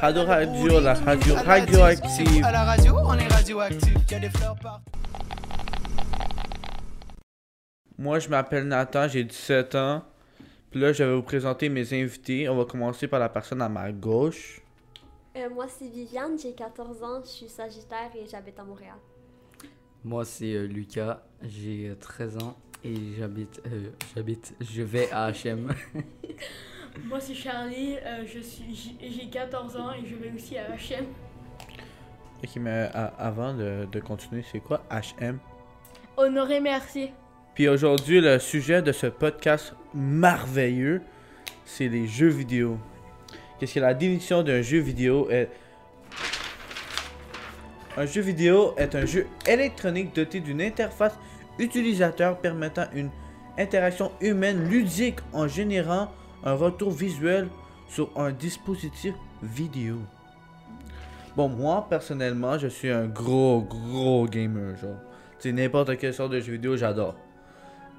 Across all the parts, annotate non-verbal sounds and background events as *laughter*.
Radio Radio, la radio radioactive. À la radio, on est radioactif. Il y a des fleurs partout. Moi, je m'appelle Nathan, j'ai 17 ans. Puis là, je vais vous présenter mes invités. On va commencer par la personne à ma gauche. Euh, moi, c'est Viviane, j'ai 14 ans, je suis Sagittaire et j'habite à Montréal. Moi, c'est euh, Lucas, j'ai euh, 13 ans et j'habite, euh, j'habite, je vais à HM. *laughs* Moi, c'est Charlie, euh, je suis, j'ai j'ai 14 ans et je vais aussi à HM. Ok, mais à- avant de, de continuer, c'est quoi HM? Honoré, merci. Puis aujourd'hui, le sujet de ce podcast merveilleux, c'est les jeux vidéo. Qu'est-ce que la définition d'un jeu vidéo est? Un jeu vidéo est un jeu électronique doté d'une interface utilisateur permettant une interaction humaine ludique en générant un retour visuel sur un dispositif vidéo. Bon, moi, personnellement, je suis un gros, gros gamer, genre. C'est n'importe quelle sorte de jeu vidéo, j'adore.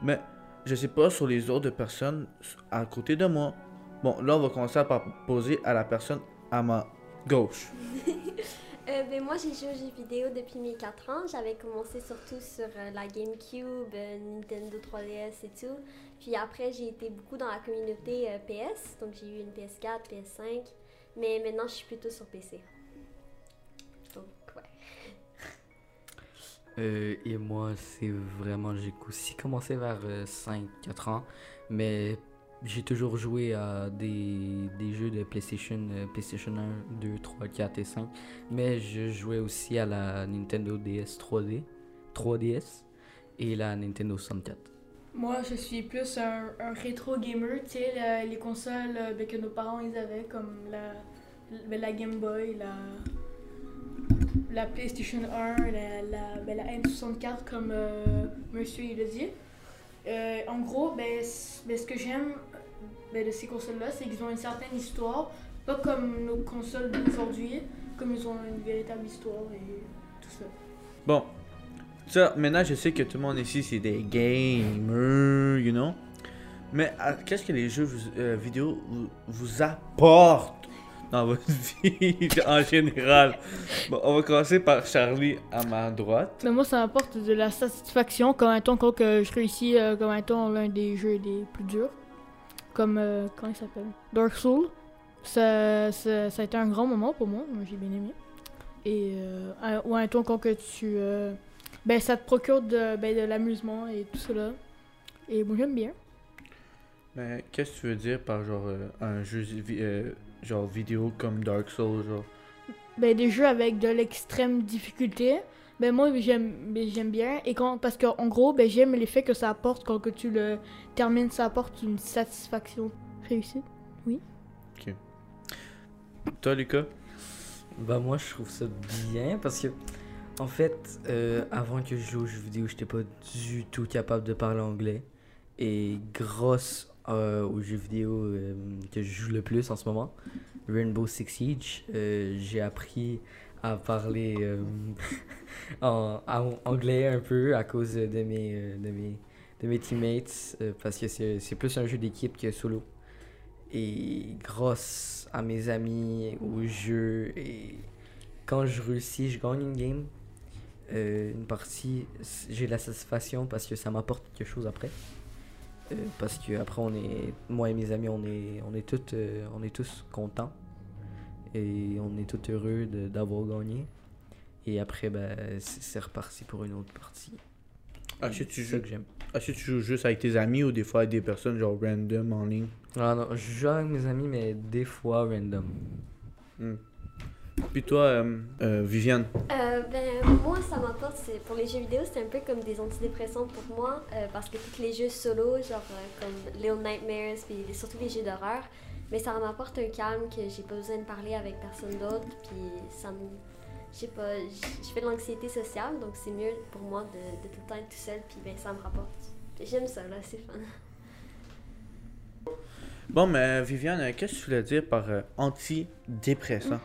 Mais je sais pas sur les autres personnes à côté de moi. Bon, là, on va commencer par poser à la personne à ma gauche. *laughs* Euh, ben, moi, j'ai joué aux jeux vidéo depuis mes 4 ans. J'avais commencé surtout sur euh, la GameCube, euh, Nintendo 3DS et tout. Puis après, j'ai été beaucoup dans la communauté PS. Donc, j'ai eu une PS4, PS5. Mais maintenant, je suis plutôt sur PC. Donc, ouais. *laughs* Et moi, c'est vraiment, j'ai aussi commencé vers 5-4 ans, mais j'ai toujours joué à des, des jeux de PlayStation, euh, PlayStation 1, 2, 3, 4 et 5, mais je jouais aussi à la Nintendo DS 3D, 3DS et la Nintendo 64. Moi, je suis plus un, rétro gamer, tu sais, les consoles euh, ben, que nos parents ils avaient, comme la, ben, la Game Boy, la, la PlayStation 1, la, la, ben, la N64, comme euh, monsieur il a dit. En gros, ben, ben, ce que j'aime ben, de ces consoles-là, c'est qu'ils ont une certaine histoire, pas comme nos consoles d'aujourd'hui, comme ils ont une véritable histoire et tout ça. Bon, ça, maintenant, je sais que tout le monde ici, c'est des gamers, you know. Mais ah, qu'est-ce que les jeux vous- euh, vidéo vous, vous apportent dans votre *laughs* vie en général? Bon, on va commencer par Charlie à ma droite. Mais moi, ça m'apporte de la satisfaction comme étant quand que je réussis euh, comme étant l'un des jeux les plus durs. Comme, euh, comment il s'appelle? Dark Souls. Ça, ça, ça a été un grand moment pour moi. Moi, j'ai bien aimé. Et, euh, un- ou un ton quand que tu. euh, ben, ça te procure de, ben, de l'amusement et tout cela. Et moi, j'aime bien. Mais qu'est-ce que tu veux dire par genre euh, un jeu genre vidéo comme Dark Souls, genre? Ben, des jeux avec de l'extrême difficulté. Ben, moi, j'aime ben, j'aime bien. Et quand, parce qu'en gros, ben, j'aime l'effet que ça apporte quand que tu le termines. Ça apporte une satisfaction réussie. Toi, Lucas? Bah moi je trouve ça bien parce que en fait euh, avant que je joue aux jeux vidéo j'étais pas du tout capable de parler anglais et grâce euh, aux jeux vidéo euh, que je joue le plus en ce moment Rainbow Six Siege euh, j'ai appris à parler euh, *laughs* en, anglais un peu à cause de mes euh, de mes de mes teammates euh, parce que c'est plus un jeu d'équipe que solo et grâce à mes amis, au jeu, et quand je réussis, je gagne une game, euh, une partie, j'ai la satisfaction parce que ça m'apporte quelque chose après. Parce que après on est, moi et mes amis, on est, on est tous, euh, on est tous contents et on est tous heureux d'avoir gagné. Et après, ben, c'est reparti pour une autre partie. Ah, si tu joues, que j'aime. ah, si tu joues juste avec tes amis ou des fois avec des personnes genre random en ligne? Ah non, je joue avec mes amis, mais des fois random. Hmm. Puis toi, euh, euh, Viviane? Euh, ben, moi, ça m'apporte, c'est pour les jeux vidéo, c'est un peu comme des antidépressants pour moi, euh, parce que tous les jeux solo, genre euh, comme Little Nightmares, puis surtout les jeux d'horreur, mais ça m'apporte un calme que j'ai pas besoin de parler avec personne d'autre, puis ça me. Je sais pas, je fais de l'anxiété sociale, donc c'est mieux pour moi de, de tout le temps être tout seul, puis ben, ça me rapporte. J'aime ça, là, c'est fun. Bon, mais Viviane, qu'est-ce que tu voulais dire par euh, antidépressant?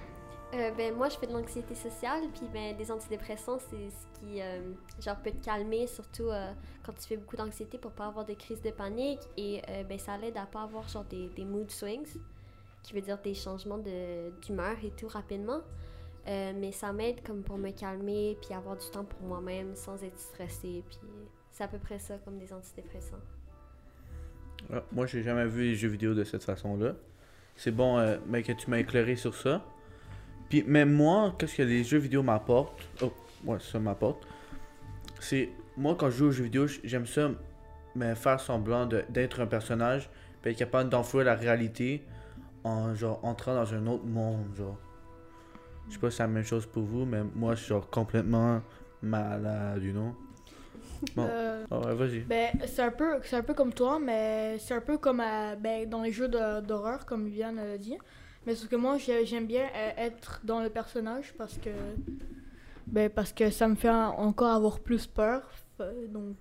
Euh, ben, moi, je fais de l'anxiété sociale, puis ben, des antidépressants, c'est ce qui euh, genre, peut te calmer, surtout euh, quand tu fais beaucoup d'anxiété pour pas avoir de crise de panique. Et ben, ça l'aide à pas avoir genre, des, des mood swings. qui veut dire des changements de- d'humeur et tout rapidement. Euh, mais ça m'aide comme pour me calmer puis avoir du temps pour moi-même sans être stressée. Puis c'est à peu près ça comme des antidépresseurs. Ah, moi, j'ai jamais vu les jeux vidéo de cette façon-là. C'est bon euh, mais que tu m'as éclairé sur ça. Puis, même moi, qu'est-ce que les jeux vidéo m'apportent? Oh, ouais, ça m'apporte. C'est. Moi, quand je joue aux jeux vidéo, j'aime ça me faire semblant d'être un personnage, puis être capable d'enfouir la réalité en genre entrant dans un autre monde, genre. Je sais pas si c'est la même chose pour vous, mais moi, je suis genre complètement malade, you know? *laughs* Bon. Euh, Ah ouais, vas-y. Ben, c'est un peu, c'est un peu comme toi, mais c'est un peu comme à- ben, dans les jeux d'horreur, comme Viviane a dit. Mais sauf que moi, j'ai- j'aime bien euh, être dans le personnage parce que, ben, parce que ça me fait en- encore avoir plus peur. Donc,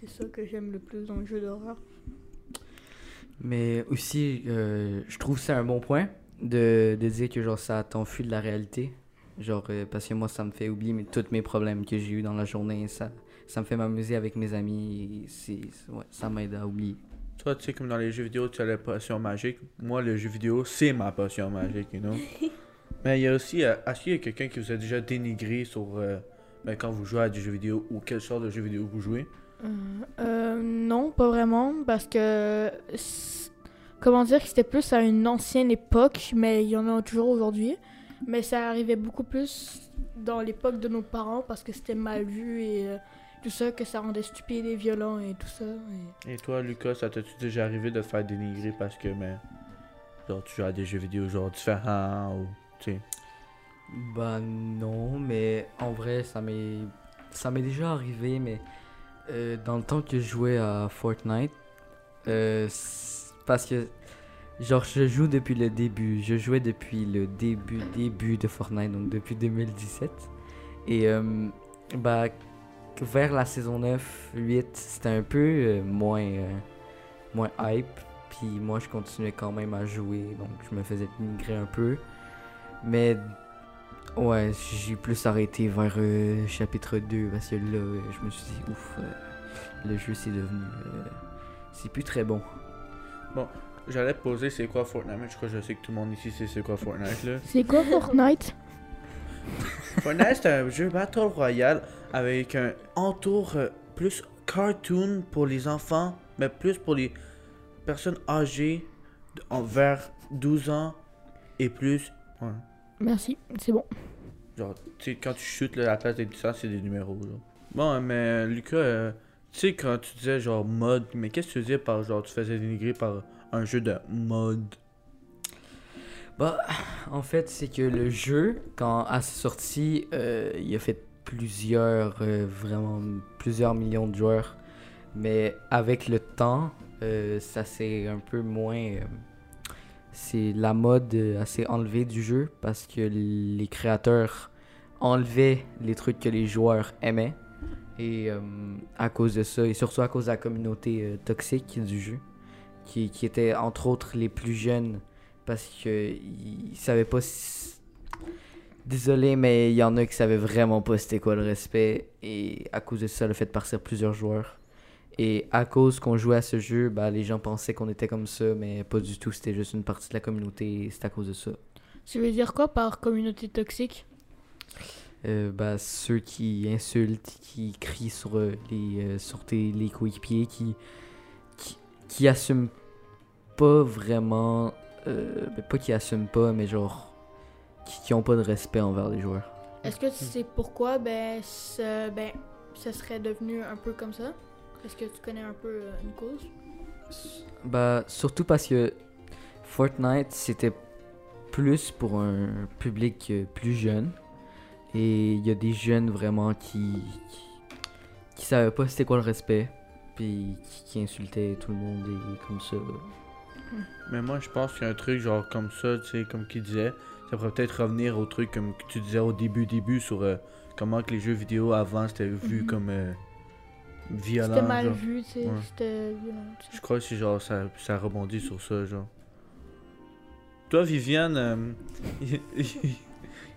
c'est ça que j'aime le plus dans les jeux d'horreur. Mais aussi, euh, je trouve que c'est un bon point de, de dire que genre ça t'enfuit de la réalité. Genre, euh, parce que moi, ça me fait oublier mes- tous mes problèmes que j'ai eu dans la journée. Ça, ça me fait m'amuser avec mes amis. c'est, ouais, ça m'aide à oublier. Toi, tu sais, comme dans les jeux vidéo, tu as la potion magique. Moi, le jeu vidéo, c'est ma potion magique, you know. *laughs* Mais il y a aussi, euh, est-ce qu'il y a quelqu'un qui vous a déjà dénigré sur euh, ben, quand vous jouez à des jeux vidéo ou quel genre de jeu vidéo vous jouez? Euh, euh, non, pas vraiment, parce que comment dire que c'était plus à une ancienne époque, mais il y en a toujours aujourd'hui. Mais ça arrivait beaucoup plus dans l'époque de nos parents parce que c'était mal vu et euh, tout ça, que ça rendait stupide et violent et tout ça. et- Et toi, Lucas, ça t'as-tu déjà arrivé de te faire dénigrer parce que, mais, genre, tu joues à des jeux vidéo genre différents ou, tu sais? Bah non, mais en vrai, ça m'est ça m'est déjà arrivé, mais euh, dans le temps que je jouais à Fortnite, euh, parce que genre je joue depuis le début, je jouais depuis le début début de Fortnite, donc depuis 2017, et euh, bah vers la saison 9, 8, c'était un peu euh, moins euh, moins hype, puis moi je continuais quand même à jouer, donc je me faisais dénigrer un peu, mais Ouais, j'ai plus arrêté vers euh, chapitre 2 parce que là, je me suis dit, ouf, le jeu c'est devenu. c'est plus très bon. J'allais te poser c'est quoi Fortnite, mais je crois que je sais que tout le monde ici sait c'est quoi Fortnite, là. C'est quoi Fortnite? Fortnite, c'est un jeu Battle Royale avec un entour euh, plus cartoon pour les enfants, mais plus pour les personnes âgées envers 12 ans et plus. Ouais. Merci, c'est bon. Genre, tu sais, quand tu chutes, là, à la place des distances, c'est des numéros. Là. Bon, mais euh, Lucas, euh, sais, quand tu disais genre mode, mais qu'est-ce que tu disais par genre, tu faisais dénigrer par un jeu de mode? Bah, en fait, c'est que le jeu, quand à sa sortie, euh, il a fait plusieurs, euh, vraiment plusieurs millions de joueurs. Mais avec le temps, euh, ça s'est un peu moins. c'est la mode assez enlevée du jeu parce que les créateurs enlevaient les trucs que les joueurs aimaient. Et euh, à cause de ça, et surtout à cause de la communauté euh, toxique du jeu, qui, qui était entre autres les plus jeunes parce que ils savaient pas si... Désolé, mais il y en a qui savaient vraiment pas c'était quoi le respect et à cause de ça, le fait de partir plusieurs joueurs. Et à cause qu'on jouait à ce jeu, bah, les gens pensaient qu'on était comme ça, mais pas du tout, c'était juste une partie de la communauté et c'est à cause de ça. Tu veux dire quoi par communauté toxique? Euh, bah, ceux qui insultent, qui crient sur, euh, les, euh, sur tes, les coéquipiers, qui, qui, qui assument pas vraiment. ben, pas qui assument pas, mais genre. qui, qui ont pas de respect envers les joueurs. Est-ce que tu sais pourquoi ben, ce, ben, ça serait devenu un peu comme ça? Est-ce que tu connais un peu une cause? Bah, surtout parce que Fortnite, c'était plus pour un public plus jeune. Et il y a des jeunes vraiment qui, qui, qui savaient pas c'était quoi le respect. Puis qui, qui insultaient tout le monde et comme ça. Mais moi, je pense qu'il y a un truc genre comme ça, tu sais, comme qu'il disait. Ça pourrait peut-être revenir au truc comme que tu disais au début, début sur euh, comment que les jeux vidéo avant c'était vu Mhm. comme euh, violent. C'était mal genre. vu, tu sais, Ouais. c'était violent. tu sais. Je crois que c'est genre ça, ça rebondit sur ça, genre. Toi, Viviane, euh, *laughs* y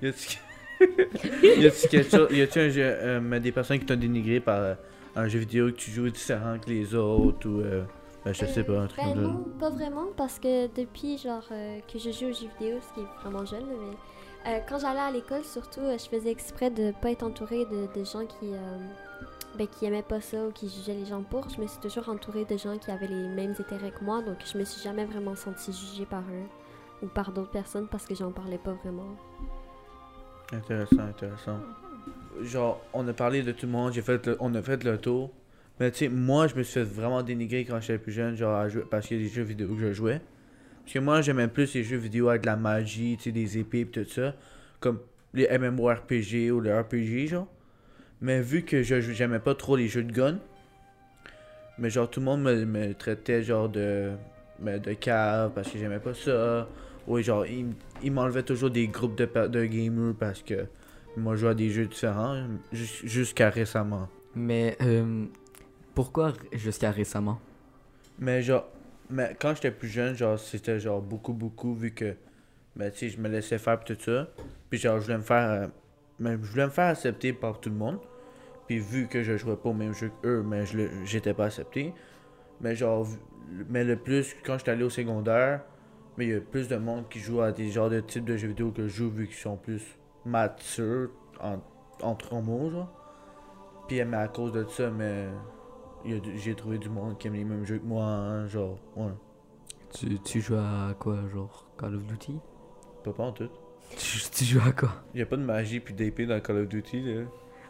a-tu y *laughs* a-tu quelque y a-tu un euh, des personnes qui t'ont dénigré par euh, un jeu vidéo que tu joues différent que les autres ou euh, Ben, je sais pas, un truc Ben comme non, pas vraiment, parce que depuis genre euh, que je joue aux jeux vidéo, ce qui est vraiment jeune, mais quand j'allais à l'école, surtout, je faisais exprès de pas être entourée de, gens qui, ben, qui aimaient pas ça ou qui jugeaient les gens pour. Je me suis toujours entourée de gens qui avaient les mêmes intérêts que moi, donc je me suis jamais vraiment sentie jugée par eux ou par d'autres personnes parce que j'en parlais pas vraiment. Intéressant, intéressant. Genre, on a parlé de tout le monde, j'ai fait le- on a fait le tour. Mais tu sais, moi, je me suis fait vraiment dénigrer quand j'étais plus jeune, genre, à jouer, parce qu'il y a des jeux vidéo que je jouais. Parce que moi, j'aimais plus les jeux vidéo avec de la magie, tu sais, des épées et tout ça. Comme les MMORPG ou les RPG, genre. Mais vu que je j'aimais pas trop les jeux de gun, mais genre, tout le monde me, me traitait genre de, de cave parce que j'aimais pas ça. Oui, genre, il, il m'enlevait toujours des groupes de, de gamers parce que moi, je jouais à des jeux différents jus- jusqu'à récemment. Mais euh, pourquoi jusqu'à récemment? Mais genre, mais quand j'étais plus jeune, genre, c'était genre beaucoup, beaucoup, vu que, ben, tu sais, je me laissais faire tout ça. Puis genre, je voulais me faire, euh, mais je voulais me faire accepter par tout le monde. Puis vu que je jouais pas au même jeu qu'eux, mais je le- j'étais pas accepté. Mais genre, mais le plus, quand j'étais allé au secondaire, mais il y a plus de monde qui joue à des genres de types de jeux vidéo que je joue, vu qu'ils sont plus matures, en, entre mots, genre. Puis mais à cause de ça, mais j'ai trouvé du monde qui aime les mêmes jeux que moi, hein, genre, ouais. tu, tu joues à quoi Genre Call of Duty? Pas pas en tout. *laughs* tu, tu joues à quoi? Il y a pas de magie puis d'épée dans Call of Duty, là.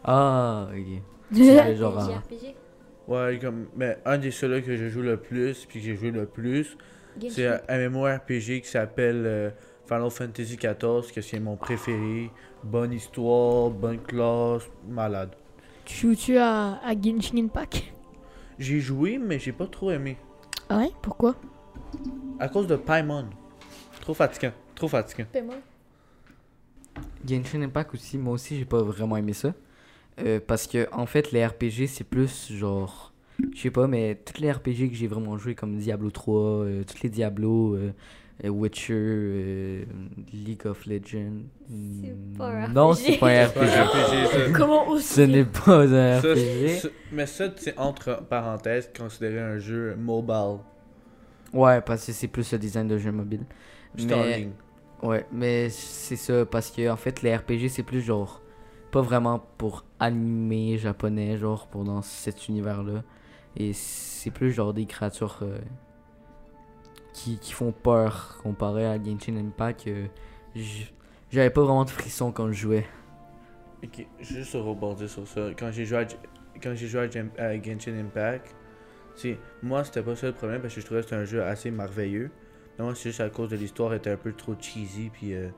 Ah, ok. *laughs* Genre RPG. Ouais, comme, mais un des ceux-là que je joue le plus, puis que j'ai joué le plus, c'est un MMORPG qui s'appelle euh, Final Fantasy XIV, que c'est mon préféré. Bonne histoire, bonne classe, malade. Tu joues-tu à, à Genshin Impact? J'ai joué, mais j'ai pas trop aimé. Ah ouais? Pourquoi? À cause de Paimon. Trop fatigant, trop fatigant. Paie-moi. Genshin Impact aussi, moi aussi j'ai pas vraiment aimé ça. Euh, parce que en fait les RPG c'est plus genre. Je sais pas, mais toutes les RPG que j'ai vraiment joué comme Diablo 3, euh, toutes les Diablo, euh, euh, Witcher, euh, League of Legends. C'est pas un Non, RPG. c'est pas un C'est pas un RPG. *laughs* Comment aussi Ce n'est pas un Ça, RPG. mais ça, c'est entre parenthèses considéré un jeu mobile. Ouais, parce que c'est plus le design de jeu mobile. C'est Mais- en ligne. Ouais, mais c'est ça, parce que en fait, les RPG, c'est plus genre. Pas vraiment pour animer japonais, genre, pour dans cet univers-là. Et c'est plus genre des créatures euh, qui, qui font peur comparé à Genshin Impact. euh, J'avais pas vraiment de frissons quand je jouais. Ok, juste rebondir sur ça. Quand j'ai joué à, quand j'ai joué à, à Genshin Impact, moi c'était pas ça le problème parce que je trouvais que c'était un jeu assez merveilleux. Mais moi c'est juste à cause de l'histoire était un peu trop cheesy puis euh,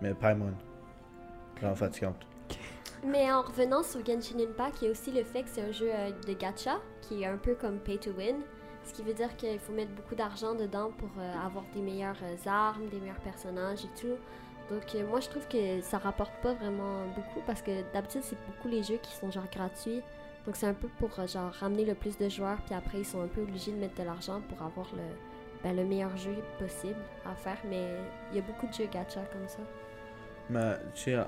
mais Paimon. Vraiment fatigante. Mais en revenant sur Genshin Impact, il y a aussi le fait que c'est un jeu euh, de gacha qui est un peu comme pay to win. Ce qui veut dire qu'il faut mettre beaucoup d'argent dedans pour euh, avoir des meilleures euh, armes, des meilleurs personnages et tout. Donc moi je trouve que ça rapporte pas vraiment beaucoup parce que d'habitude c'est beaucoup les jeux qui sont genre gratuits. Donc c'est un peu pour genre ramener le plus de joueurs puis après ils sont un peu obligés de mettre de l'argent pour avoir le, ben, le meilleur jeu possible à faire. Mais il y a beaucoup de jeux gacha comme ça. Mais tu sais,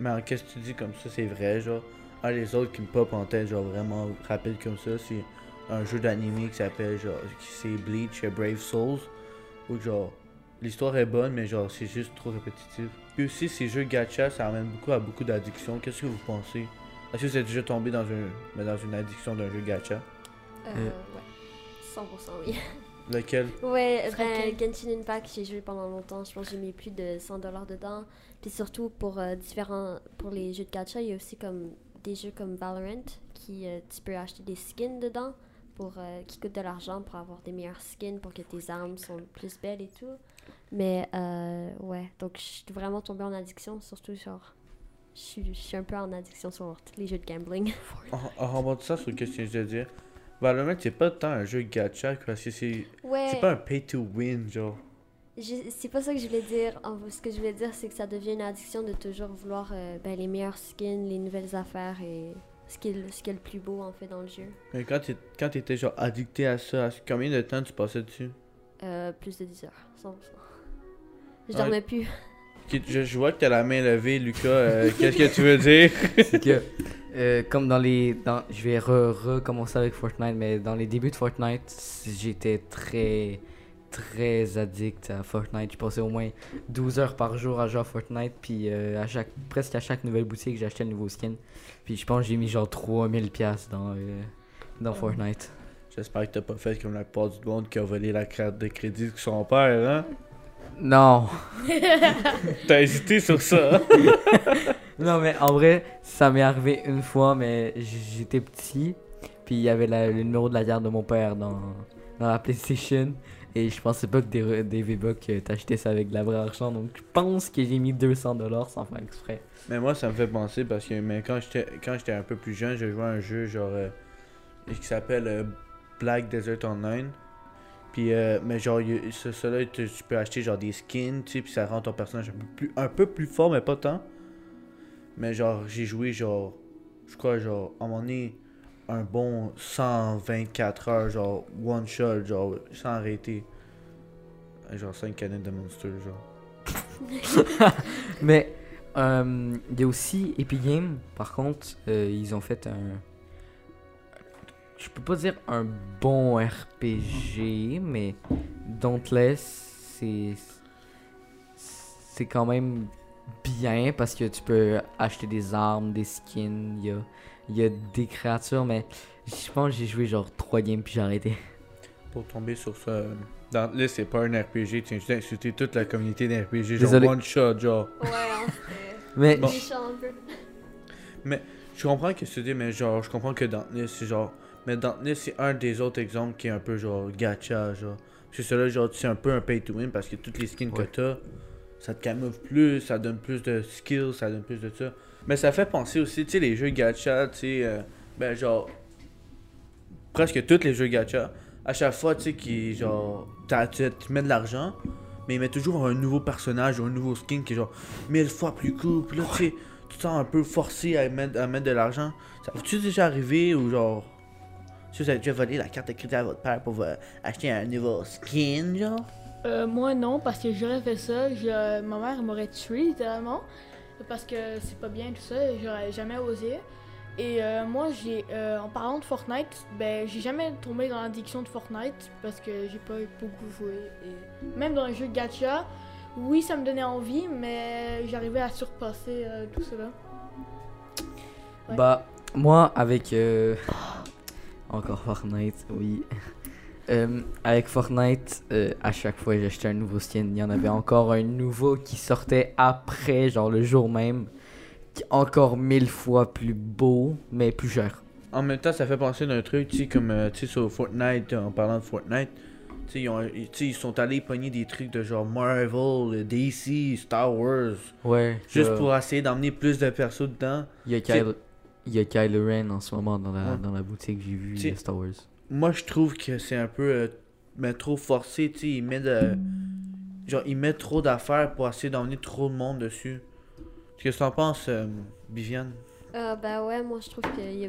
mais qu'est-ce que tu dis comme ça c'est vrai genre? Un des autres qui me pop en tête genre vraiment rapide comme ça c'est un jeu d'anime qui s'appelle genre qui c'est Bleach euh, Brave Souls où genre l'histoire est bonne mais genre c'est juste trop répétitif. Puis aussi ces jeux gacha ça amène beaucoup à beaucoup d'addiction. Qu'est-ce que vous pensez? Est-ce que vous êtes déjà tombé dans un mais dans une addiction d'un jeu gacha? Euh, Euh. ouais. 100% oui. *laughs* Lequel? Ouais, ben? Genshin Impact, j'ai joué pendant longtemps. Je pense que j'ai mis plus de 100 dollars dedans. Puis surtout pour euh, différents, pour les jeux de gacha, il y a aussi comme des jeux comme Valorant qui euh, tu peux acheter des skins dedans pour euh, qui coûtent de l'argent pour avoir des meilleurs skins pour que tes armes sont plus belles et tout. Mais ouais, donc je suis vraiment tombée en addiction, surtout genre je suis, un peu en addiction sur tous les jeux de gambling. *laughs* En, en rebondissant sur ce que je viens de dire, Valorant c'est pas tant un jeu gacha parce que c'est Ouais. c'est pas un pay to win genre. C'est pas ça que je voulais dire. Ce que je voulais dire, c'est que ça devient une addiction de toujours vouloir euh, ben, les meilleurs skins, les nouvelles affaires et ce qui est le, ce qui est le plus beau en fait dans le jeu. Mais quand quand t'étais genre addicté à ça, à combien de temps tu passais dessus? Euh, plus de 10 heures, 100%. Je Ouais. dormais plus. Je, je vois que t'as la main levée, Lucas. euh, Qu'est-ce que tu veux dire? *laughs* C'est que, euh, comme dans les. Dans, je vais re- recommencer avec Fortnite, mais dans les débuts de Fortnite, j'étais très. Très addict à Fortnite. Je passais au moins 12 heures par jour à jouer à Fortnite. Puis euh, à chaque, presque à chaque nouvelle boutique, j'achetais un nouveau skin. Puis je pense que j'ai mis genre 3000$ piastres dans, euh, dans Fortnite. J'espère que t'as pas fait comme la plupart du monde qui a volé la carte de crédit de son père, hein? Non! *laughs* T'as hésité sur ça? hein? *laughs* Non, mais en vrai, ça m'est arrivé une fois, mais j'étais petit. Puis il y avait la- le numéro de la carte de mon père dans, dans la PlayStation. Et je pensais pas que des, des V-Bucks, euh, t'achetais ça avec de la vraie argent. Donc je pense que j'ai mis 200$ sans faire exprès. Mais moi, ça me fait penser parce que mais quand j'étais un peu plus jeune, j'ai joué à un jeu genre euh, qui s'appelle euh, Black Desert Online. Puis euh, mais genre ce cela tu peux acheter genre des skins, tu sais, puis ça rend ton personnage un peu plus un peu plus fort mais pas tant. Mais genre j'ai joué genre je crois genre à un moment donné un bon 124 heures genre one shot genre sans arrêter. Genre 5 canettes de Monster genre. *laughs* Mais euh, il y a aussi Epic par contre, euh, ils ont fait un. Je peux pas dire un bon RPG, mais Dauntless, c'est. C'est quand même bien parce que tu peux acheter des armes, des skins, il y a, il y a des créatures, mais je pense que j'ai joué genre 3 games puis j'ai arrêté. Pour tomber sur ça, euh, dans, là c'est pas un RPG, tu viens d'insulter toute la communauté d'un RPG, genre Désolé. one shot, genre. Ouais, hein, c'était Mais Bon. peu. Je comprends que tu dis, mais genre, je comprends que Dauntless, c'est genre. Mais Dauntless, c'est un des autres exemples qui est un peu genre gacha, genre. Parce que celui-là, genre, c'est un peu un pay to win parce que toutes les skins Ouais. que t'as, ça te camoufle plus, ça donne plus de skills, ça donne plus de ça. Mais ça fait penser aussi, tu sais, les jeux gacha, tu sais, euh, ben genre. Presque tous les jeux gacha, à chaque fois, tu sais, qui, genre. Tu mets de l'argent, mais ils mettent toujours un nouveau personnage ou un nouveau skin qui est genre mille fois plus cool. Puis là, tu sais, tu te sens un peu forcé à mettre, à mettre de l'argent. Ça vous-tu déjà arrivé ou genre. Si vous avez déjà volé la carte de crédit à votre père pour euh, acheter un nouveau skin, genre? Euh, moi non, parce que j'aurais fait ça, je- ma mère m'aurait tué littéralement, parce que c'est pas bien tout ça, j'aurais jamais osé. Et euh, moi, j'ai, euh, en parlant de Fortnite, ben j'ai jamais tombé dans l'addiction de Fortnite parce que j'ai pas beaucoup joué. Et même dans les jeux gacha, oui, ça me donnait envie, mais j'arrivais à surpasser euh, tout cela. Bah, moi, avec. Encore Fortnite, oui. Euh, avec Fortnite, euh, à chaque fois que j'achetais un nouveau skin, il y en avait encore un nouveau qui sortait après, genre le jour même. Qui est encore mille fois plus beau, mais plus cher. En même temps, ça fait penser d'un truc, tu sais, comme, euh, tu sais, sur Fortnite, en parlant de Fortnite, tu sais, ils, sont allés pogner des trucs de genre Marvel, DC, Star Wars, Ouais. juste euh, pour essayer d'emmener plus de persos dedans. Il y a Kylo, il y a Kylo Ren en ce moment dans la, Ouais. dans la boutique, j'ai vu Star Wars. Moi, je trouve que c'est un peu euh, mais trop forcé, tu sais, ils mettent de... Genre, ils mettent trop d'affaires pour essayer d'emmener trop de monde dessus. Qu'est-ce que t'en penses, euh, Viviane? Euh, ben ouais, moi je trouve qu'il y a.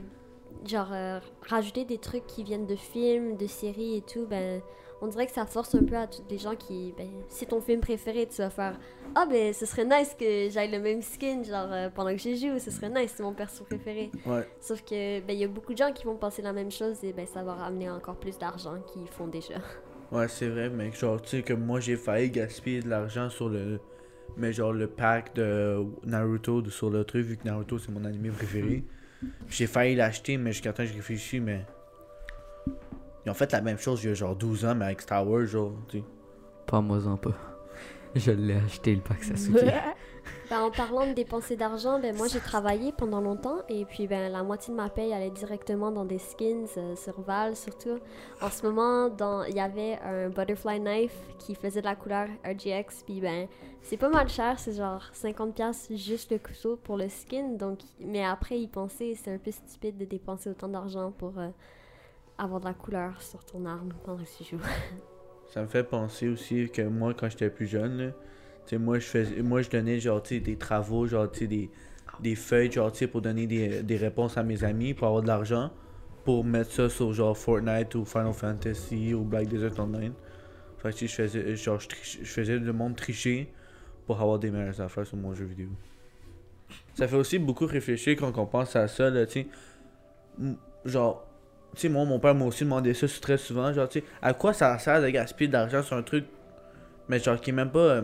Genre, euh, rajouter des trucs qui viennent de films, de séries et tout, ben. On dirait que ça force un peu à tous les gens qui. Ben, c'est ton film préféré, tu vas faire. Ah, ben, ce serait nice que j'aille le même skin, genre, euh, pendant que j'y joue, ce serait nice, c'est mon perso préféré. Ouais. Sauf que, ben, il y a beaucoup de gens qui vont penser la même chose et, ben, ça va ramener encore plus d'argent qu'ils font déjà. Ouais, c'est vrai, mais genre, tu sais, que moi, j'ai failli gaspiller de l'argent sur le... Mais genre, le pack de Naruto de, sur le truc, vu que Naruto, c'est mon animé préféré. *laughs* J'ai failli l'acheter, mais jusqu'à temps, je réfléchis, mais... Ils ont fait la même chose il y a genre 12 ans, mais avec Star Wars, genre, tu sais. Pas moi en pas. Je l'ai acheté le pack Sasuke. *laughs* Ben, en parlant de dépenser d'argent, ben, moi j'ai travaillé pendant longtemps et puis ben, la moitié de ma paye allait directement dans des skins euh, sur Val surtout. En ce moment, il y avait un butterfly knife qui faisait de la couleur RGX puis ben c'est pas mal cher, c'est genre 50$ juste le couteau pour le skin. Donc, mais après y penser, c'est un peu stupide de dépenser autant d'argent pour euh, avoir de la couleur sur ton arme pendant que tu joues. Ça me fait penser aussi que moi, quand j'étais plus jeune, sais, moi, je faisais, moi, je donnais, genre, des travaux, genre, des, des feuilles, genre, pour donner des, des réponses à mes amis, pour avoir de l'argent, pour mettre ça sur, genre, Fortnite ou Final Fantasy ou Black Desert Online. Fait que, je faisais, genre, je, faisais le monde tricher pour avoir des meilleures affaires sur mon jeu vidéo. Ça fait aussi beaucoup réfléchir quand on pense à ça, là, tu Genre, moi, mon père m'a aussi demandé ça très souvent, genre, tu à quoi ça sert de gaspiller de l'argent sur un truc, mais genre, qui est même pas, euh,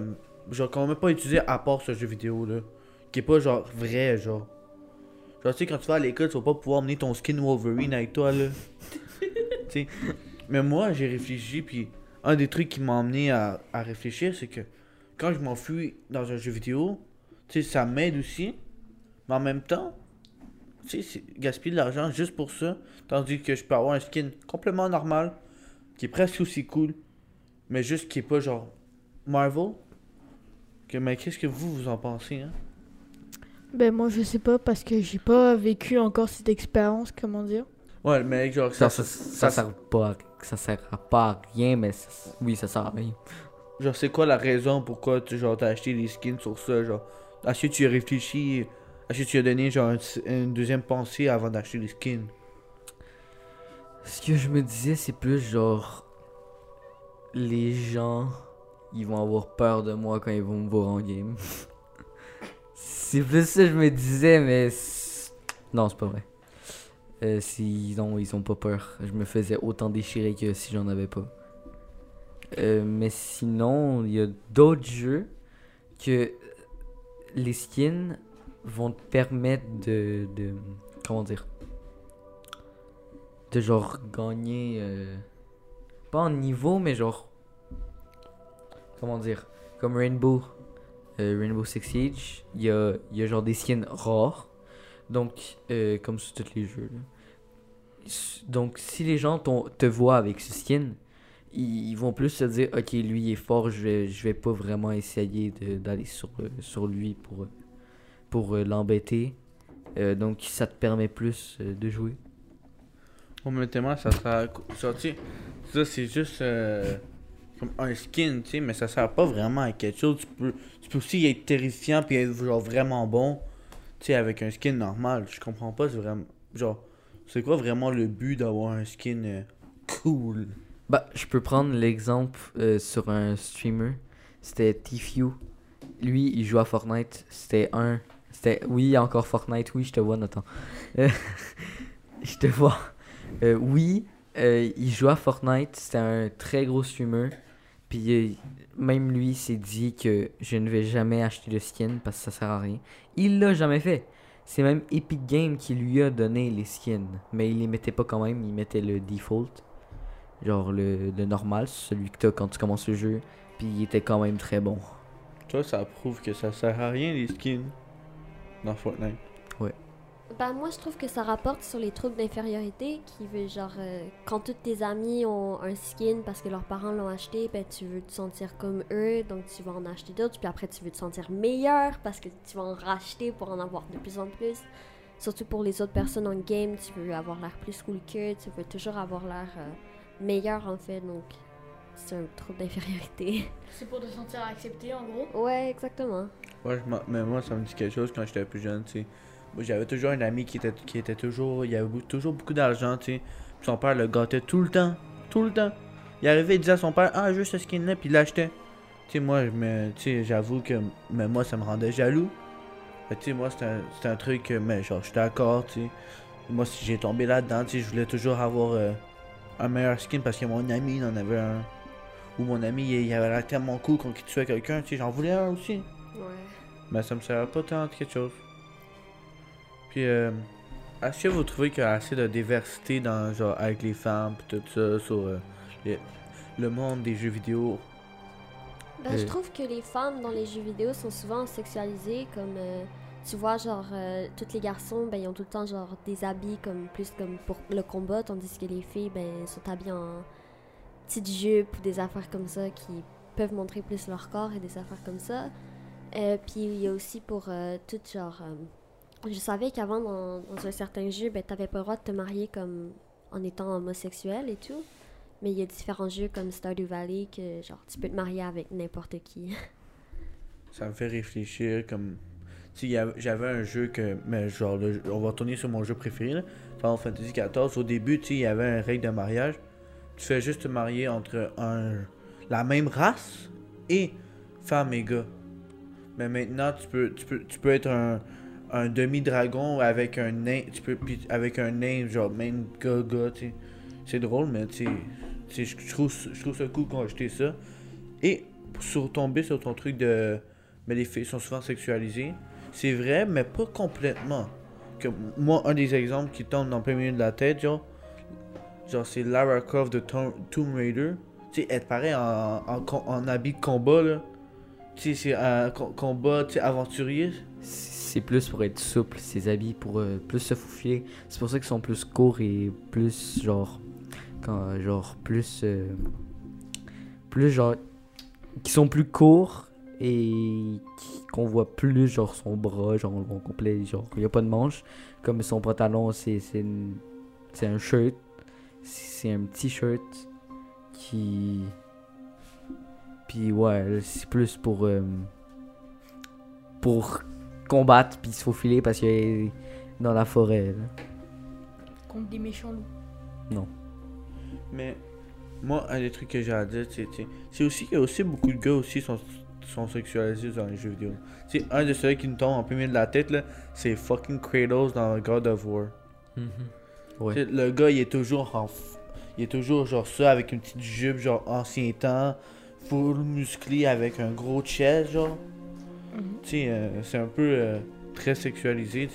genre, qu'on même pas utilisé à part ce jeu vidéo, là. Qui est pas, genre, vrai, genre. Genre, tu sais, quand tu vas à l'école, tu vas pas pouvoir emmener ton skin Wolverine avec toi, là. *laughs* tu sais. Mais moi, j'ai réfléchi, puis un des trucs qui m'a amené à, à réfléchir, c'est que quand je m'enfuis dans un jeu vidéo, tu sais, ça m'aide aussi. Mais en même temps, tu sais, gaspiller de l'argent juste pour ça. Tandis que je peux avoir un skin complètement normal, qui est presque aussi cool, mais juste qui est pas genre Marvel. Que, mais qu'est-ce que vous, vous en pensez, hein? Ben moi je sais pas parce que j'ai pas vécu encore cette expérience, comment dire. Ouais, mais genre, Ça, ça, ça, ça, sert pas à, ça sert à pas à rien, mais ça- oui, ça sert à rien. Genre, c'est quoi la raison pourquoi tu genre, t'as acheté des skins sur ça? Genre, est-ce que tu as réfléchi? Est-ce que tu as donné genre un- une deuxième pensée avant d'acheter des skins? Ce que je me disais, c'est plus genre. Les gens, ils vont avoir peur de moi quand ils vont me voir en game. *laughs* c'est plus ça que je me disais, mais. Non, c'est pas vrai. Euh, si, ils ont pas peur. Je me faisais autant déchirer que si j'en avais pas. Euh, mais sinon, il y a d'autres jeux que les skins vont te permettre de. de comment dire de genre gagner euh, pas en niveau mais genre comment dire comme Rainbow euh, Rainbow Six Siege il y a, y a genre des skins rares. Donc euh, comme sur tous les jeux donc si les gens te voient avec ce skin ils, vont plus se dire ok lui il est fort je vais, je vais pas vraiment essayer d'aller sur, euh, sur lui pour, pour l'embêter. Donc ça te permet plus de jouer. Honnêtement, ça sera. Sais, ça c'est juste comme un skin, tu sais, mais ça sert pas vraiment à quelque chose. Tu peux, tu peux aussi être terrifiant puis être genre vraiment bon, tu sais, avec un skin normal. Je comprends pas, c'est vraiment. Genre, c'est quoi vraiment le but d'avoir un skin euh, cool? Bah, je peux prendre l'exemple euh, sur un streamer. C'était Tfue. Lui, il joue à Fortnite. C'était un. C'était. Oui, encore Fortnite. Oui, je te vois, Nathan. Euh, *laughs* je te vois. Oui, il joue à Fortnite. C'était un très gros streamer. Puis euh, même lui s'est dit que je ne vais jamais acheter de skin parce que ça sert à rien. Il l'a jamais fait. C'est même Epic Games qui lui a donné les skins. Mais il les mettait pas quand même. Il mettait le default. Genre le, le normal, celui que t'as quand tu commences le jeu. Puis il était quand même très bon. Toi, ça prouve que ça sert à rien les skins dans Fortnite. Ben, moi, je trouve que ça rapporte sur les troubles d'infériorité qui veut genre euh, quand tous tes amis ont un skin parce que leurs parents l'ont acheté, ben tu veux te sentir comme eux, donc tu vas en acheter d'autres, puis après tu veux te sentir meilleur parce que tu vas en racheter pour en avoir de plus en plus. Surtout pour les autres personnes en game, tu veux avoir l'air plus cool qu'eux, tu veux toujours avoir l'air euh, meilleur en fait, donc c'est un trouble d'infériorité. *laughs* C'est pour te sentir accepté en gros. ouais, exactement. Ouais, je mais moi, ça me dit quelque chose quand j'étais plus jeune, tu sais. J'avais toujours un ami qui était, qui était toujours. Il avait bou- toujours beaucoup d'argent, tu sais. Puis son père le gâtait tout le temps. Tout le temps. Il arrivait, il disait à son père Ah, juste ce skin-là, puis il l'achetait. Tu sais, moi, j'avoue que. Mais moi, ça me rendait jaloux. Tu sais, moi, c'était un, un truc. Mais genre, j'étais d'accord, tu sais. Moi, si j'ai tombé là-dedans, tu sais, je voulais toujours avoir euh, un meilleur skin parce que mon ami, il en avait un. Ou mon ami, il, il avait l'air tellement cool quand il tuait quelqu'un, tu sais, j'en voulais un aussi. Ouais. Mais ça me sert pas tant de quelque chose. Puis, euh, est-ce que vous trouvez qu'il y a assez de diversité dans, genre, avec les femmes pis tout ça, sur euh, les- le monde des jeux vidéo? Ben, je Euh. trouve que les femmes dans les jeux vidéo sont souvent sexualisées, comme euh, tu vois, genre, euh, tous les garçons, ben, ils ont tout le temps, genre, des habits comme plus comme pour le combat, tandis que les filles, ben, sont habillées en petites jupes ou des affaires comme ça qui peuvent montrer plus leur corps et des affaires comme ça. Euh, puis il y a aussi pour euh, tout, genre, je savais qu'avant, dans, un certain jeu, ben, t'avais pas le droit de te marier comme en étant homosexuel et tout. Mais il y a différents jeux comme Stardew Valley que genre tu peux te marier avec n'importe qui. *laughs* Ça me fait réfléchir comme. Tu j'avais un jeu que. Mais genre, on va retourner sur mon jeu préféré, là. Final Fantasy XIV. Au début, tu il y avait un règle de mariage. Tu fais juste te marier entre un, la même race et femme et gars. Mais maintenant, tu peux, tu peux, tu peux être un, un demi-dragon avec un nain, tu peux, avec un nain, genre même gaga, tu sais. C'est drôle, mais tu sais, je trouve, ça cool qu'on a ça. Et sur tomber sur ton truc de. Mais les filles sont souvent sexualisées. C'est vrai, mais pas complètement. Que moi, un des exemples qui tombe dans le milieu de la tête, genre, genre c'est Lara Croft de Tom- Tomb Raider. Tu sais, elle paraît en, en, en habit de combat, là. Tu sais, c'est un co- combat, tu sais, aventurier. C'est plus pour être souple, ses habits, pour euh, plus se faufiler. C'est pour ça qu'ils sont plus courts et plus genre. Quand, genre plus. euh, plus genre. Qui sont plus courts et qu'on voit plus genre son bras, genre au complet. Genre, il n'y a pas de manche. Comme son pantalon, c'est c'est un shirt. C'est un petit shirt qui. Puis ouais, c'est plus pour. euh, pour combattre puis se faufiler parce qu'il est dans la forêt. là. Contre des méchants loups. Mais moi, un des trucs que j'ai à dire, c'est c'est- c'est aussi qu'il y a aussi beaucoup de gars aussi sont, sont sexualisés dans les jeux vidéo. Sais, un de ceux qui nous tombe en premier de la tête, là, c'est fucking Kratos dans God of War. Sais, Le gars, il est toujours en. f- Il est toujours genre ça, avec une petite jupe, genre ancien temps, full musclé, avec un gros chest, genre. Mhm. Tu sais, euh, c'est un peu euh, très sexualisé.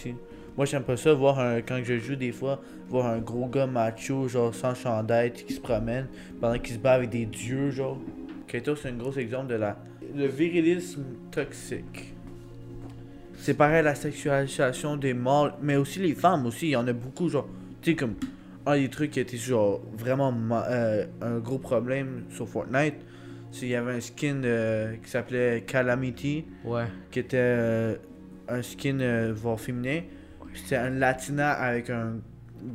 Moi, j'aime pas ça, voir un, quand je joue des fois, voir un gros gars macho, genre sans sais, qui se promène pendant qu'il se bat avec des dieux, genre. Kratos, c'est un gros exemple de la. Le virilisme toxique. C'est pareil la sexualisation des mâles, mais aussi les femmes aussi, il y en a beaucoup, genre. Tu sais, comme un des trucs qui était genre vraiment euh, un gros problème sur Fortnite, qu'il y avait un skin euh, qui s'appelait Calamity Ouais. qui était euh, un skin euh, voire féminin. C'était un latina avec un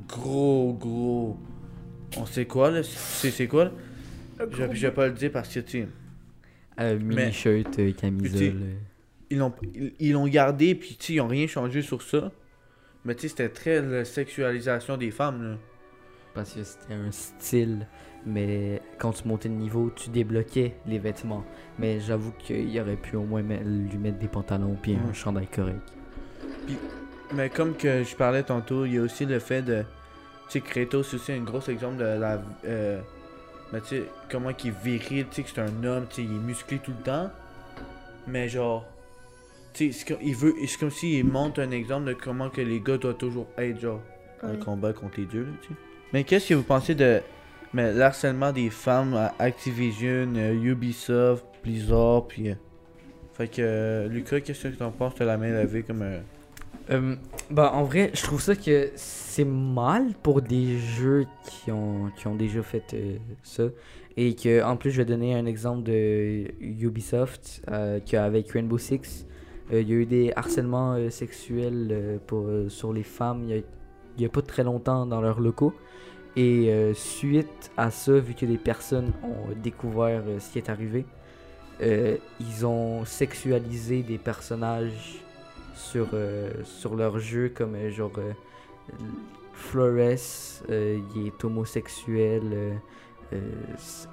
gros gros. On sait quoi là C'est c'est quoi là? Je, je vais pas le dire parce que tu sais, Euh, mini-shirt, euh, camisole. ils l'ont ils- ils l'ont gardé puis tu ils ont rien changé sur ça. Mais tu sais c'était très la sexualisation des femmes là. Parce que c'était un style. Mais quand tu montais de niveau, tu débloquais les vêtements. Mais j'avoue qu'il aurait pu au moins lui mettre des pantalons puis un Ouais. chandail correct. Mais comme que je parlais tantôt, il y a aussi le fait de. Tu sais, Kratos, c'est aussi un gros exemple de la. euh, mais tu sais, comment qu'il est viril, tu sais, que c'est un homme, tu sais, il est musclé tout le temps. Mais genre. Tu sais, c'est comme- il veut. C'est comme s'il montre un exemple de comment que les gars doivent toujours être, genre, dans le Ouais. combat contre les dieux, là, tu sais. Mais qu'est-ce que vous pensez de. Mais l'harcèlement des femmes à Activision, euh, Ubisoft, Blizzard, puis. euh, Fait que, euh, Lucas, qu'est-ce que t'en penses? De la main levée comme. bah en vrai, je trouve ça que c'est mal pour des jeux qui ont, qui ont déjà fait ça. Et que en plus, je vais donner un exemple de Ubisoft euh, qu'avec Rainbow Six, il y a eu des harcèlements sexuels pour, sur les femmes il y a, a pas très longtemps dans leurs locaux. Et euh, suite à ça, vu que des personnes ont découvert euh, ce qui est arrivé, euh, ils ont sexualisé des personnages sur, sur leur jeu, comme genre Flores, il est homosexuel,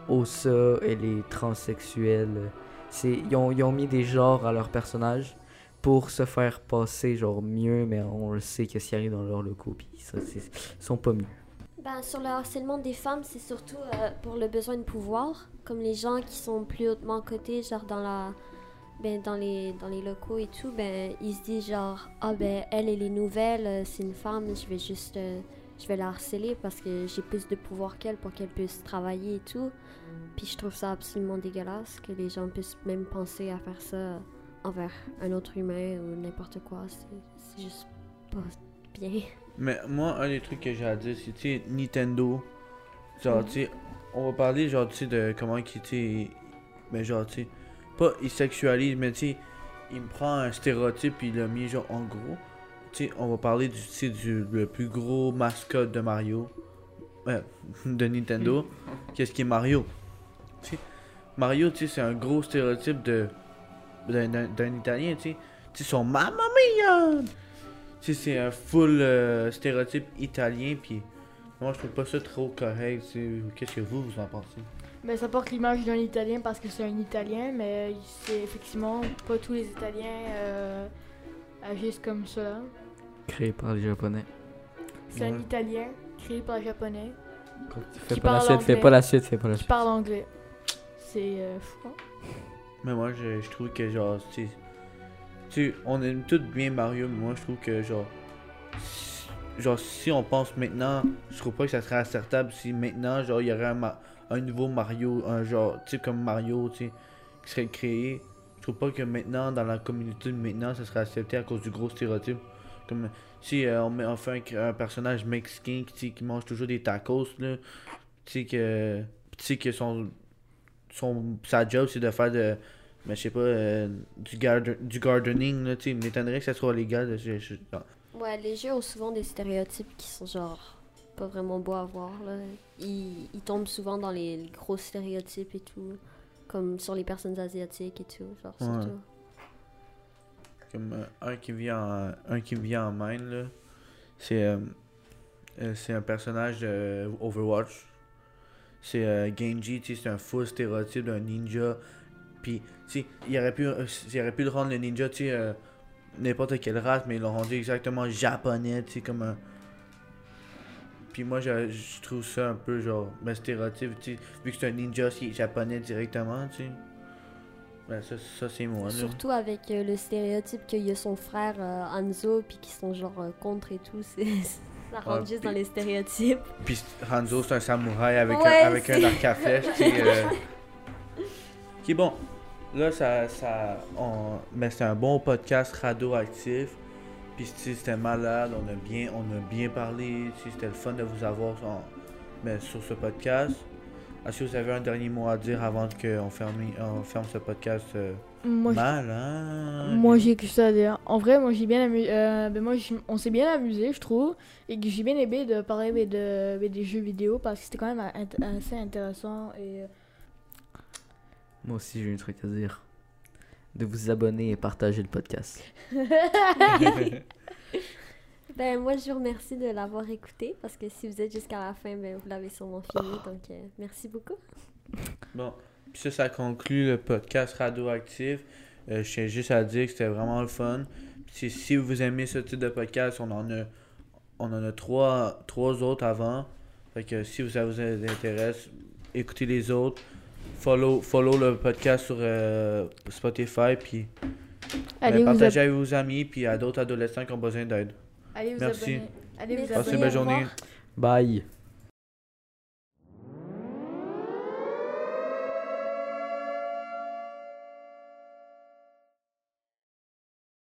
Osa, elle est transsexuelle. c'est, ils, ont, ils ont mis des genres à leurs personnages pour se faire passer genre mieux, mais on le sait que ce qui arrive dans leurs locaux, puis ça, c'est, sont pas mieux. Ben, sur le harcèlement des femmes, c'est surtout euh, pour le besoin de pouvoir, comme les gens qui sont plus hautement cotés, genre dans la ben, dans les dans les locaux et tout, ben ils se disent genre ah ben elle elle est nouvelle, euh, c'est une femme, je vais juste euh, je vais la harceler parce que j'ai plus de pouvoir qu'elle pour qu'elle puisse travailler et tout. Puis je trouve ça absolument dégueulasse que les gens puissent même penser à faire ça envers un autre humain ou n'importe quoi, c'est c'est juste pas bien. Mais moi, un des trucs que j'ai à dire, c'est, tu sais, Nintendo. Genre, tu sais, on va parler, genre, tu sais, de comment qu'il, tu mais genre, tu sais, pas il sexualise, mais tu sais, il me prend un stéréotype puis il l'a mis, genre, en gros. Tu sais, on va parler du, tu sais, du le plus gros mascotte de Mario, euh, *laughs* de Nintendo. *laughs* Qu'est-ce qui est Mario? Tu sais, Mario, tu sais, c'est un gros stéréotype de, d'un, d'un- d'un Italien, tu sais. Tu sais, son Mamma Mia! Tu sais, c'est un full euh, stéréotype italien, puis moi je trouve pas ça trop correct. tu sais. Qu'est-ce que vous, vous en pensez? Mais ça porte l'image d'un Italien parce que c'est un Italien, mais c'est effectivement pas tous les Italiens euh, agissent comme cela. Créé par les Japonais. C'est un. Italien créé par les Japonais Fais Qui pas la suite, fais anglais. pas la suite, fais pas la qui suite. parle anglais. C'est euh, fou. hein. Mais moi, je, je trouve que genre, tu sais, tu on aime tous bien Mario, mais moi, je trouve que genre, genre, si on pense maintenant, je trouve pas que ça serait acceptable si maintenant, genre, il y aurait un, un nouveau Mario, un genre, sais, comme Mario, tu sais, qui serait créé. Je trouve pas que maintenant, dans la communauté de maintenant, ça serait accepté à cause du gros stéréotype. Comme si euh, on, met, fait un, personnage mexicain qui, qui mange toujours des tacos, là, tu sais, que, tu sais, que son, son, sa job, c'est de faire de, mais je sais pas, euh, du, garde, du gardening, là, tu m'étonnerait que ça soit légal. Je, je- non. Ouais, les jeux ont souvent des stéréotypes qui sont genre pas vraiment beaux à voir. Là. Ils, ils tombent souvent dans les, les gros stéréotypes et tout. Comme sur les personnes asiatiques et tout. Genre, Ouais. surtout. Comme euh, un qui me vient en, un qui vient en main, là, c'est euh, c'est un personnage de Overwatch. C'est Genji, tu sais, c'est un faux stéréotype d'un ninja. Puis, sais, il aurait pu, euh, il aurait pu le rendre le ninja, tu sais, euh, n'importe quelle race, mais ils l'ont rendu exactement japonais, tu sais, comme un. Puis moi, je, je trouve ça un peu genre, un stéréotype, tu sais, vu que c'est un ninja, c'est japonais directement, tu sais. Ben, ça, ça c'est moi, là. Surtout avec euh, le stéréotype qu'il y a son frère euh, Hanzo, puis qui sont genre contre et tout. *laughs* c'est ça rentre Ouais, juste dans les stéréotypes. Puis Hanzo, c'est un samouraï avec, Ouais, un, avec un arc à flèche, tu sais. *laughs* euh. Qui bon, là, ça. ça on... Mais c'était un bon podcast radioactif. Puis sais, c'était malade, on a bien, on a bien parlé. sais, C'était le fun de vous avoir en- mais sur ce podcast. Est-ce que vous avez un dernier mot à dire avant qu'on ferme, on ferme ce podcast euh, Moi, malade? moi j'ai que ça à dire. En vrai, moi j'ai bien amusé. ben moi, on s'est bien amusé, je trouve. Et que j'ai bien aimé de parler de, des jeux vidéo parce que c'était quand même assez intéressant. Et euh, Moi aussi, j'ai un truc à dire. De vous abonner et partager le podcast. *laughs* Ben, moi, je vous remercie de l'avoir écouté parce que si vous êtes jusqu'à la fin, ben, vous l'avez sûrement fini. Donc, euh, merci beaucoup. Bon, puis ça, ça conclut le podcast radioactif. Euh, je tiens juste à dire que c'était vraiment le fun. Puis si vous aimez ce type de podcast, on en a, on en a trois, trois autres avant. Fait que si ça vous intéresse, écoutez les autres. Follow, follow le podcast sur euh, Spotify. Puis allez, ben, partagez avec vos amis. Puis à d'autres adolescents qui ont besoin d'aide. allez vous Merci. abonner. Allez vous Merci. Passez abonner. une revoir. journée. Bye!